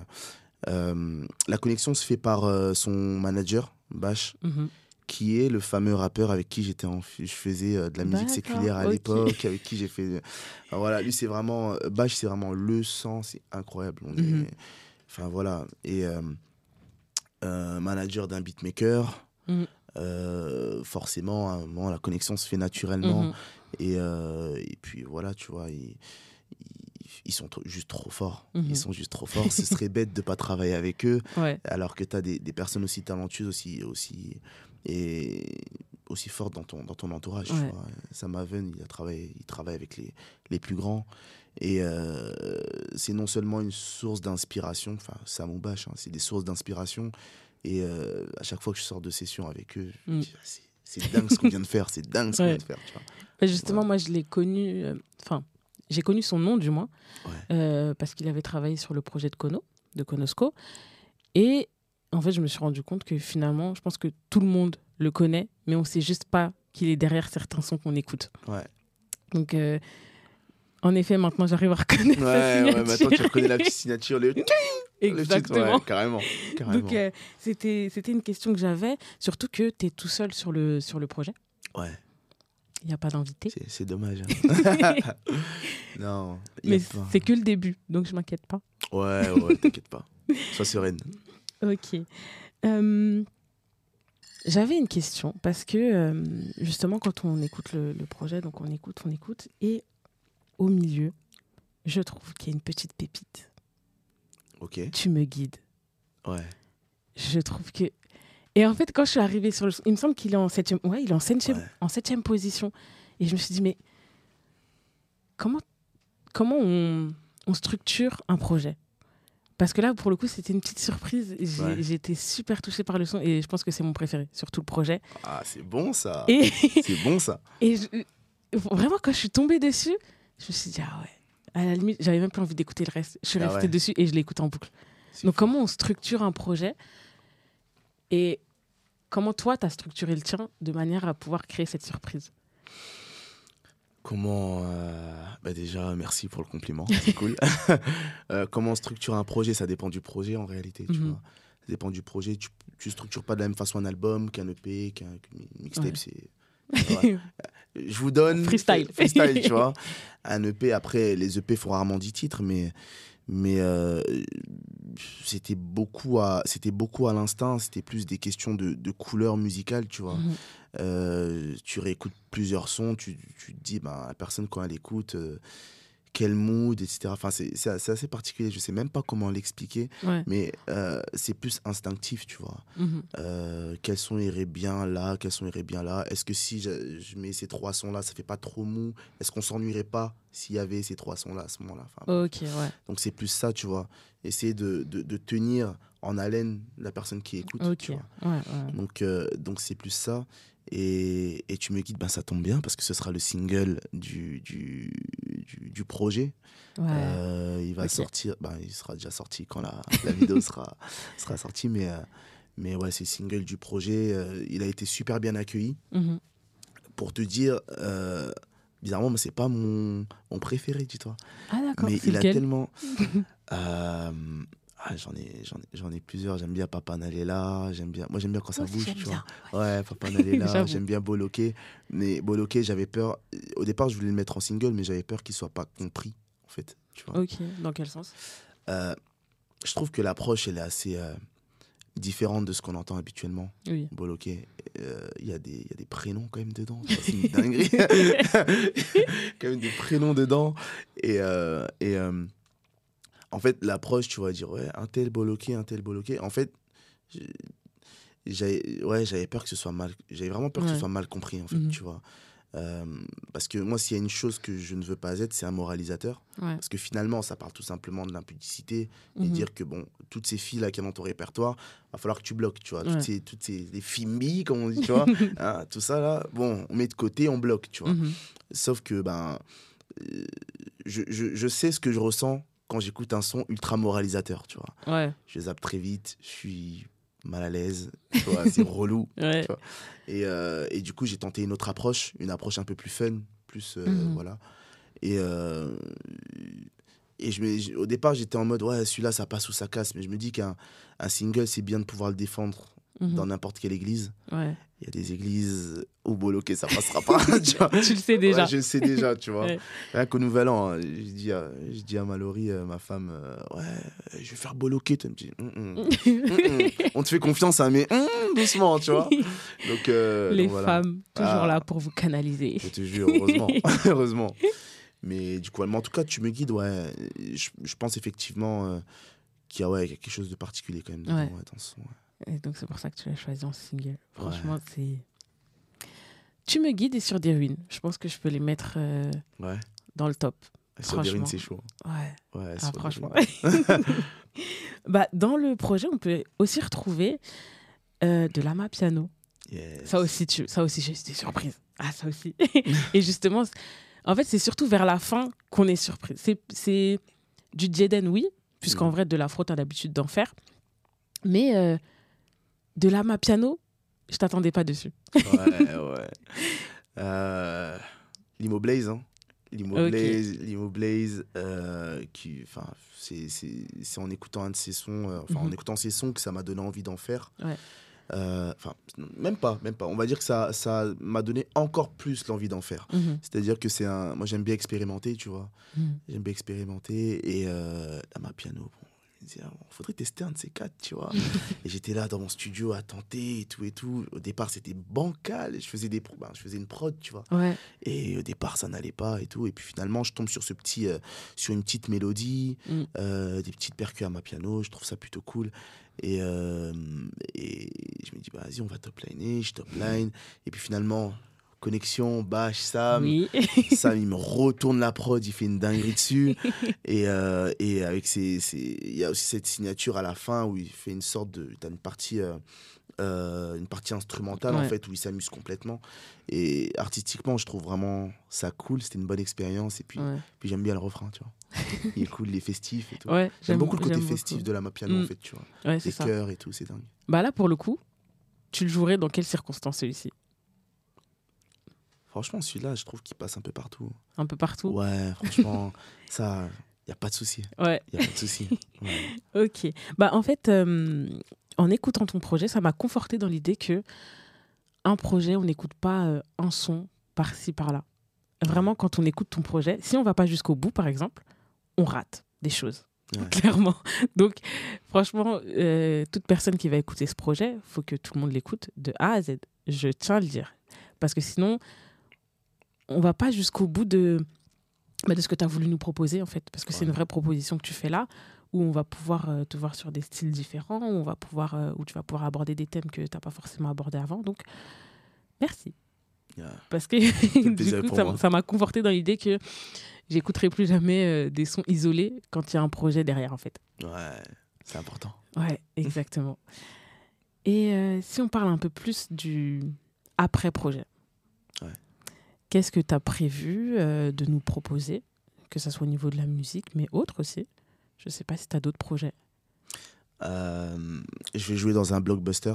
la connexion se fait par son manager, Bash, Mhm. qui est le fameux rappeur avec qui j'étais en, je faisais euh, de la musique séculière à l'époque, avec qui j'ai fait. Enfin, voilà, lui c'est vraiment euh, Bash, c'est vraiment le sang, c'est incroyable. On est- Mhm. Enfin voilà, et euh, euh, manager d'un beatmaker. Mhm. euh, forcément, à un moment, la connexion se fait naturellement. Et, euh, et puis voilà, tu vois, ils, ils, sont juste trop forts. Mhm. Ils sont juste trop forts. Ce serait bête de pas travailler avec eux, Ouais. alors que tu as des, des personnes aussi talentueuses aussi, aussi, et aussi fortes dans ton, dans ton entourage. tu Ouais. vois. Sam Haven, il, a travaillé, il travaille avec les, les plus grands. Et euh, c'est non seulement une source d'inspiration, enfin, Sam ou Bash, hein, c'est des sources d'inspiration. Et euh, à chaque fois que je sors de session avec eux, Mm. Ah, c'est- dingue ce qu'on vient de faire, c'est dingue ce qu'on Ouais. vient de faire. Tu vois. Bah, Justement, moi, je l'ai connu. euh, j'ai connu son nom, du moins, Ouais. euh, parce qu'il avait travaillé sur le projet de Kono, de Konosco. Et en fait, je me suis rendu compte que finalement, je pense que tout le monde le connaît, mais on sait juste pas qu'il est derrière certains sons qu'on écoute. Ouais. Donc, euh, en effet, maintenant, j'arrive à reconnaître Ouais, sa ouais, maintenant tu reconnais la petite signature, le, le titre, Exactement. ouais, carrément. carrément. Donc, euh, c'était c'était une question que j'avais, surtout que tu es tout seul sur le, sur le projet. ouais, Il n'y a pas d'invité. c'est- dommage. hein. non, Mais c'est que le début, donc je m'inquiète pas. Ouais, ouais, t'inquiète pas. Sois sereine. Ok. Euh, J'avais une question parce que euh, justement quand on écoute le, le projet, donc on écoute, on écoute, et au milieu, je trouve qu'il y a une petite pépite. Ok. Tu me guides. Ouais. Je trouve que. Et en fait, quand je suis arrivée sur le son, il me semble qu'il est en septième, ouais, il est en septième, Ouais. en septième position. Et je me suis dit, mais comment, comment on, on structure un projet? Parce que là, pour le coup, c'était une petite surprise. J'ai Ouais. super touchée par le son et je pense que c'est mon préféré sur tout le projet. Ah, c'est bon ça. Et, C'est bon ça. et je- vraiment, quand je suis tombée dessus, je me suis dit, ah ouais. À la limite, j'avais même pas envie d'écouter le reste. Je suis Ah restée ouais. dessus et je l'ai écouté en boucle. Donc, comment on structure un projet? Et comment toi, tu as structuré le tien de manière à pouvoir créer cette surprise? Comment. euh, Bah déjà, merci pour le compliment. C'est cool. Euh, comment on structure un projet Ça dépend du projet en réalité. Tu Mhm. vois. Ça dépend du projet. Tu, tu structures pas de la même façon un album qu'un EP, qu'un mixtape. Ouais. C'est. Ouais. Je vous donne. Freestyle. Freestyle, tu vois. Un EP, après, les EP font rarement 10 titres, mais. Mais euh, c'était beaucoup à c'était beaucoup à l'instinct c'était plus des questions de, de couleur musicale tu vois Mhm. euh, tu réécoutes plusieurs sons, tu, tu te dis, ben, la personne, quand elle écoute, euh, quel mood, etc. Enfin, c'est assez particulier. Je sais même pas comment l'expliquer, Ouais. mais euh, c'est plus instinctif, tu vois. Mhm. Euh, quels sons iraient bien là, quels sons iraient bien là? Est-ce que si je, je mets ces trois sons-là, ça fait pas trop mou? Est-ce qu'on s'ennuierait pas s'il y avait ces trois sons-là à ce moment-là? Enfin, Ok, ouais. Donc, c'est plus ça, tu vois. Essayer de, de, de tenir en haleine la personne qui écoute. Ok. tu Ouais, vois. ouais. Donc, euh, donc c'est plus ça. Et, et tu me guides, ben, ça tombe bien parce que ce sera le single du, du, du, du projet. Ouais. Euh, il va sortir, ben, il sera déjà sorti quand la, la vidéo sera, sera sortie. Mais, euh, mais ouais, c'est le single du projet. Euh, il a été super bien accueilli. Mhm. Pour te dire, euh, bizarrement, mais c'est pas mon, mon préféré, dis-toi. Ah, d'accord. Mais il a tellement. Euh, ah, j'en ai, j'en ai, j'en ai plusieurs. J'aime bien Papa Nalela. J'aime bien. Moi, j'aime bien quand ça bouge, tu bien. vois. Ouais, Papa Nalela. J'aime bien Boloké. Mais Boloké, j'avais peur. Au départ, je voulais le mettre en single, mais j'avais peur qu'il soit pas compris, en fait. Tu vois. Ok. Dans quel sens? Euh, je trouve que l'approche, elle est assez euh, différente de ce qu'on entend habituellement. Oui. Boloké, euh, il y, a des- il y a des prénoms quand même dedans. C'est une dinguerie. quand même des prénoms dedans. Et, euh, et euh, en fait, l'approche, tu vas dire, ouais, un tel Boloké, un tel Boloké. En fait, j'ai- j'avais ouais, peur que ce soit mal. J'avais vraiment peur que ce soit mal compris, en fait, Mhm. tu vois. Euh, parce que moi, s'il y a une chose que je ne veux pas être, c'est un moralisateur. Ouais. Parce que finalement, ça parle tout simplement de l'impudicité et Mhm. dire que bon, toutes ces filles là qui sont dans ton répertoire, va falloir que tu bloques, tu vois. Ouais. Toutes ces, toutes ces les filles comme on dit, tu vois. hein, tout ça là, bon, on met de côté, on bloque, tu vois. Mhm. Sauf que ben, euh, je, je, je sais ce que je ressens quand j'écoute un son ultra moralisateur, tu vois. Ouais. Je zappe très vite, je suis mal à l'aise, c'est relou. Ouais. Et, euh, et du coup, j'ai tenté une autre approche, une approche un peu plus fun, plus euh, Mhm. voilà. Et, euh, et je me- au départ, j'étais en mode ouais, celui-là, ça passe ou ça casse. Mais je me dis qu'un un single, c'est bien de pouvoir le défendre Mhm. dans n'importe quelle église. Ouais. Il y a des églises où Boloké, ça passera pas. tu vois. Tu le sais déjà. Ouais, je le sais déjà, tu vois. Ouais. Rien qu'au Nouvel An, hein, je dis à, je dis à Mallory, euh, ma femme, euh, ouais, je vais faire Boloké. Tu me dis, hum, hum, hum. on te fait confiance, hein, mais hum, doucement, tu vois. Donc, euh, Les donc voilà. femmes, toujours Ah. là pour vous canaliser. Je te jure, heureusement. heureusement. Mais du coup, mais en tout cas, tu me guides, ouais. Je, je pense effectivement euh, qu'il y a ouais, quelque chose de particulier quand même dedans, Ouais. ouais, dans ce son, ouais. Et donc, c'est pour ça que tu l'as choisi en single. Franchement, c'est. Tu me guides et sur des ruines. Je pense que je peux les mettre euh, Ouais. dans le top. Sur des ruines, c'est chaud. Ouais. Ouais, Ah, franchement. bah, dans le projet, on peut aussi retrouver euh, de l'ama piano. Yes. Ça aussi, tu... ça aussi, j'ai été surprise. Ah, ça aussi. et justement, en fait, c'est surtout vers la fin qu'on est surprise. C'est, du Jaden, oui, puisqu'en Mhm. vrai, de l'afro, t'as l'habitude d'en faire. Mais euh, de l'ama piano, je t'attendais pas dessus. Ouais, ouais. Euh, Limo Blaze, hein. Limo Ok. Blaze, Limo Blaze, euh, qui, enfin, c'est, en écoutant un de ses sons, euh, enfin, en Mhm. écoutant ses sons que ça m'a donné envie d'en faire. Ouais. Euh, Enfin, même pas, même pas. On va dire que ça, ça m'a donné encore plus l'envie d'en faire. Mhm. C'est-à-dire que c'est un, moi j'aime bien expérimenter, tu vois. Mhm. J'aime bien expérimenter et euh, là, ma piano, bon, me disais, ah, faudrait tester un de ces quatre, tu vois. et j'étais là dans mon studio à tenter et tout et tout. Au départ, c'était bancal. Je faisais, des, pro- ben, je faisais une prod, tu vois. Ouais. Et au départ, ça n'allait pas et tout. Et puis finalement, je tombe sur, ce petit, euh, sur une petite mélodie, Mm. euh, des petites percus à ma piano. Je trouve ça plutôt cool. Et, euh, et je me dis, bah, vas-y, on va top liner. Je top line. Et puis finalement, connexion, bash, Sam. oui. Sam, il me retourne la prod, il fait une dinguerie dessus. et, euh, et avec ses, ses- il y a aussi cette signature à la fin où il fait une sorte de. T'as une partie. euh, euh, une partie instrumentale en fait où il s'amuse complètement et artistiquement je trouve vraiment ça cool c'était une bonne expérience et puis, Ouais. puis j'aime bien le refrain tu vois il est cool il est festif et tout Ouais, j'aime beaucoup le côté festif beaucoup. de la piano Mm. en fait tu vois les ça. chœurs et tout c'est dingue Bah là, pour le coup, tu le jouerais dans quelles circonstances celui-ci? Franchement celui-là je trouve qu'il passe un peu partout Un peu partout ouais franchement ça y a pas de souci Ouais. y a pas de souci Ouais. Ok. Bah en fait, euh, en écoutant ton projet, ça m'a conforté dans l'idée que un projet, on n'écoute pas euh, un son par-ci par-là. Vraiment, quand on écoute ton projet, si on va pas jusqu'au bout, par exemple, on rate des choses. Ouais. Clairement. Donc, franchement, euh, toute personne qui va écouter ce projet, faut que tout le monde l'écoute de A à Z. Je tiens à le dire. Parce que sinon, on va pas jusqu'au bout de, bah, de ce que tu as voulu nous proposer, en fait. Parce que c'est une vraie proposition que tu fais là, où on va pouvoir euh, te voir sur des styles différents, où, on va pouvoir, euh, où tu vas pouvoir aborder des thèmes que tu n'as pas forcément abordés avant. Donc, merci. Yeah. Parce que du coup, ça- m'a conforté dans l'idée que j'écouterai plus jamais euh, des sons isolés quand il y a un projet derrière, en fait. ouais c'est important Ouais, exactement. Et si on parle un peu plus du après-projet, Ouais. Qu'est-ce que tu as prévu euh, de nous proposer, que ce soit au niveau de la musique, mais autre aussi Je sais pas si tu as d'autres projets. Euh, je vais jouer dans un blockbuster.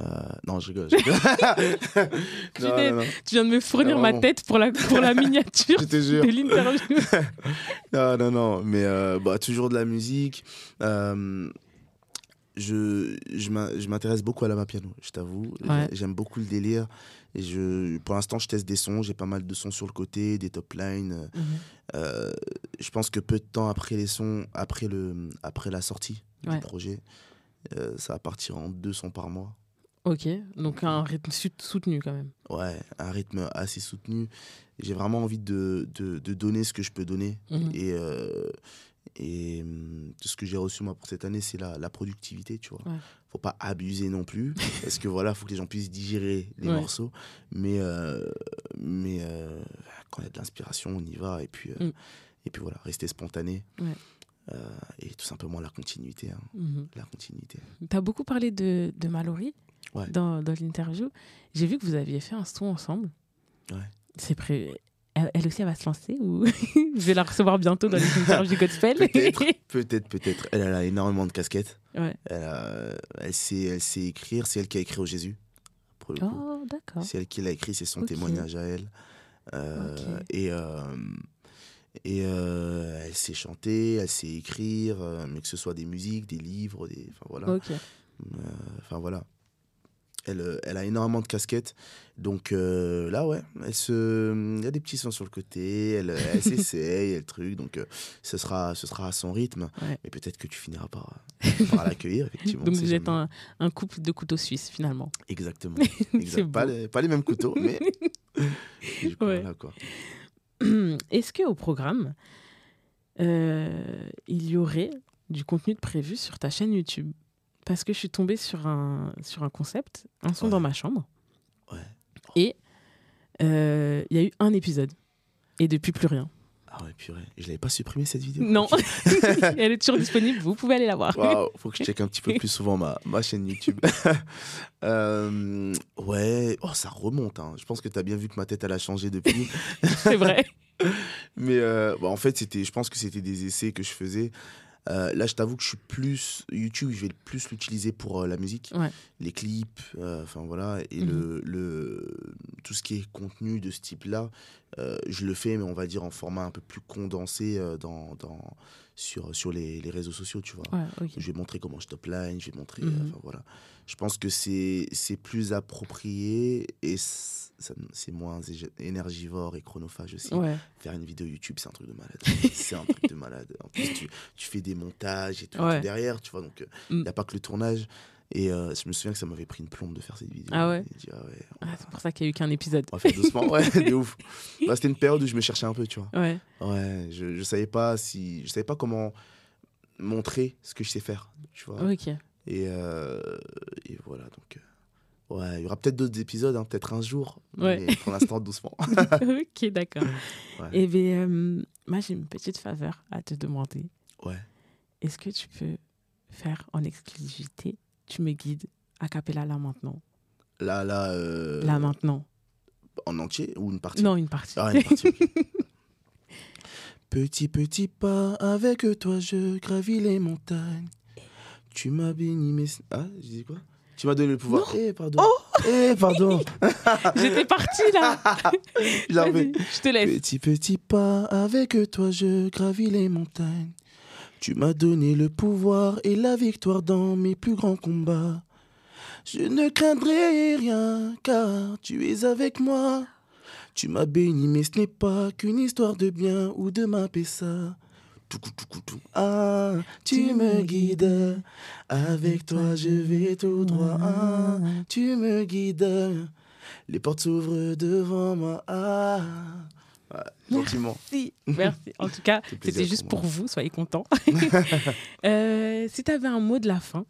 Euh, non, je rigole. je rigole. non, l'es- non, non. Tu viens de me fournir ma tête pour la, pour la miniature Je te jure. de l'interview. Non, non, non. Mais euh, bah, toujours de la musique. Euh, je je m'in- je m'intéresse beaucoup à la piano, je t'avoue. Ouais. J'aime beaucoup le délire. Et je, pour l'instant, je teste des sons. J'ai pas mal de sons sur le côté, des top lines. Mhm. Euh, je pense que peu de temps après les sons, après, le, après la sortie Ouais. du projet, euh, ça va partir en deux sons par mois. Ok, donc un rythme sou- soutenu quand même. Ouais, un rythme assez soutenu. J'ai vraiment envie de, de, de donner ce que je peux donner. Mhm. Et, euh, et hum, tout ce que j'ai reçu moi pour cette année, c'est la, la productivité, tu vois. Ouais. Faut pas abuser non plus, parce que voilà, faut que les gens puissent digérer les Ouais. morceaux. Mais, euh, mais euh, quand il y a de l'inspiration, on y va. Et puis, euh, Mm. et puis voilà, rester spontané. Ouais. Et tout simplement la continuité. hein, Mhm. la continuité. Tu as beaucoup parlé de, de Mallory dans, dans l'interview. J'ai vu que vous aviez fait un son ensemble. Ouais. C'est prêt. Elle, aussi, elle va se lancer ou je vais la recevoir bientôt dans les interviews gospel Peut-être. Peut-être, peut-être. Elle, elle a énormément de casquettes. Ouais. Elle, a- elle, sait, elle sait écrire. C'est elle qui a écrit au Jésus. Pour le coup. Oh, d'accord. C'est elle qui l'a écrit, c'est son témoignage à elle. Euh. Et, euh, et euh, elle sait chanter, elle sait écrire, mais que ce soit des musiques, des livres, des, enfin voilà. Ok. Euh, Enfin voilà. Elle, euh, elle a énormément de casquettes. Donc euh, là, ouais, elle se... il y a des petits sons sur le côté, elle, elle s'essaye, elle truc. Donc euh, ce, sera, ce sera à son rythme. Ouais. Mais peut-être que tu finiras par, par l'accueillir, effectivement. Donc vous êtes un, un couple de couteaux suisses finalement. Exactement. Exact. Pas, les, pas les mêmes couteaux, mais. coup, Ouais. voilà quoi. Est-ce qu'au programme, euh, il y aurait du contenu de prévu sur ta chaîne YouTube? Parce que je suis tombée sur un, sur un concept, un son Ouais. dans ma chambre. Ouais. Et euh, il y a eu un épisode. Et depuis, plus rien. Ah ouais, purée. Je l'avais pas supprimé cette vidéo. Non, elle est toujours disponible, vous pouvez aller la voir. Waouh, faut que je check un petit peu plus souvent ma, ma chaîne YouTube. Euh, ouais, oh, ça remonte. hein. Je pense que tu as bien vu que ma tête, elle a changé depuis. C'est vrai. Mais euh, bah, en fait, c'était, je pense que c'était des essais que je faisais. Euh, là, je t'avoue que je suis plus. YouTube, je vais plus l'utiliser pour euh, la musique, Ouais. les clips, euh, enfin voilà. Et Mhm. le, le, tout ce qui est contenu de ce type-là, je le fais, mais on va dire en format un peu plus condensé dans, dans, sur, sur les, les réseaux sociaux, tu vois. Ouais. Je vais montrer comment je top line, je vais montrer. Enfin, voilà. Je pense que c'est plus approprié et c'est moins énergivore et chronophage aussi. Ouais. Faire une vidéo YouTube, c'est un truc de malade. c'est un truc de malade. En plus, tu, tu fais des montages et tout, Ouais. tout derrière, tu vois. Donc, il Mm. n'y a pas que le tournage. Et euh, je me souviens que ça m'avait pris une plombe de faire cette vidéo. Ah ouais ah ouais, Ah, c'est pour ça qu'il n'y a eu qu'un épisode. on va faire doucement. Ouais, de ouf. Bah, C'était une période où je me cherchais un peu, tu vois. Ouais. Ouais, je, je savais pas si. Je savais pas comment montrer ce que je sais faire, tu vois. Ok. Et, euh, et voilà, donc. euh, ouais, il y aura peut-être d'autres épisodes, hein, peut-être un jour. Ouais. Mais pour l'instant, doucement. ok, d'accord. Ouais. Eh bien, euh, moi, j'ai une petite faveur à te demander. Ouais. Est-ce que tu peux faire en exclusivité? Tu me guides a cappella là maintenant. Là, là. euh, Là maintenant. En entier ou une partie? Non, une partie. Ah, une partie, ok. Petit, petit pas, avec toi je gravis les montagnes. Tu m'as béni, mais. Ah, je dis quoi? Tu m'as donné le pouvoir. Eh, pardon. Eh, pardon. J'étais partie là. Je te laisse. Petit, petit pas, avec toi je gravis les montagnes. Tu m'as donné le pouvoir et la victoire dans mes plus grands combats. Je ne craindrai rien car tu es avec moi. Tu m'as béni, mais ce n'est pas qu'une histoire de bien ou de ma ça. Ah, tu me guides. Avec toi, je vais tout droit. Ah, tu me guides. Les portes s'ouvrent devant moi. Ah. Ouais, gentiment. Merci. Merci. En tout cas, c'était juste pour pour vous, soyez contents. Euh, si tu avais un mot de la fin,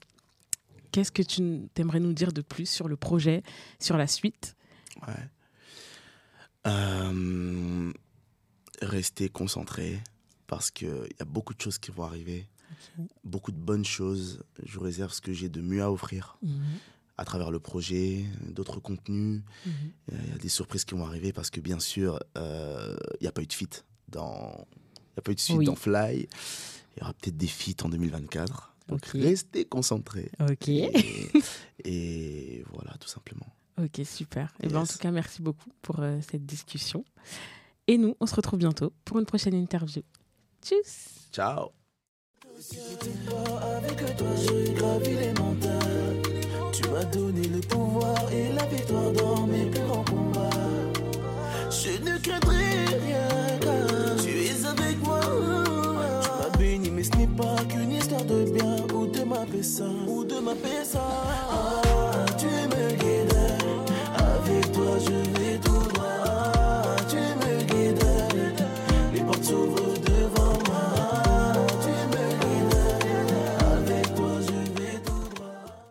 qu'est-ce que tu t'aimerais nous dire de plus sur le projet, sur la suite? Ouais. Euh, rester concentré parce qu'il y a beaucoup de choses qui vont arriver. Beaucoup de bonnes choses. Je vous réserve ce que j'ai de mieux à offrir à travers le projet, d'autres contenus. Mhm. Il y a des surprises qui vont arriver parce que bien sûr, euh, il n'y a pas eu de feat dans. Il a pas eu de suite Oui. dans Fly. Il y aura peut-être des feats en 2024. Donc restez concentrés. Ok. Et, et voilà, tout simplement. Ok, super. Et ben, en tout cas, merci beaucoup pour euh, cette discussion. Et nous, on se retrouve bientôt pour une prochaine interview. Tchuss Ciao Avec toi, je gravis les montagnes. Tu m'as donné le pouvoir et la victoire dans mes plus grands combats. Je ne craindrai rien car tu es avec moi. Tu m'as béni, mais ce n'est pas qu'une histoire de bien ou de ma ça ou de ma ça.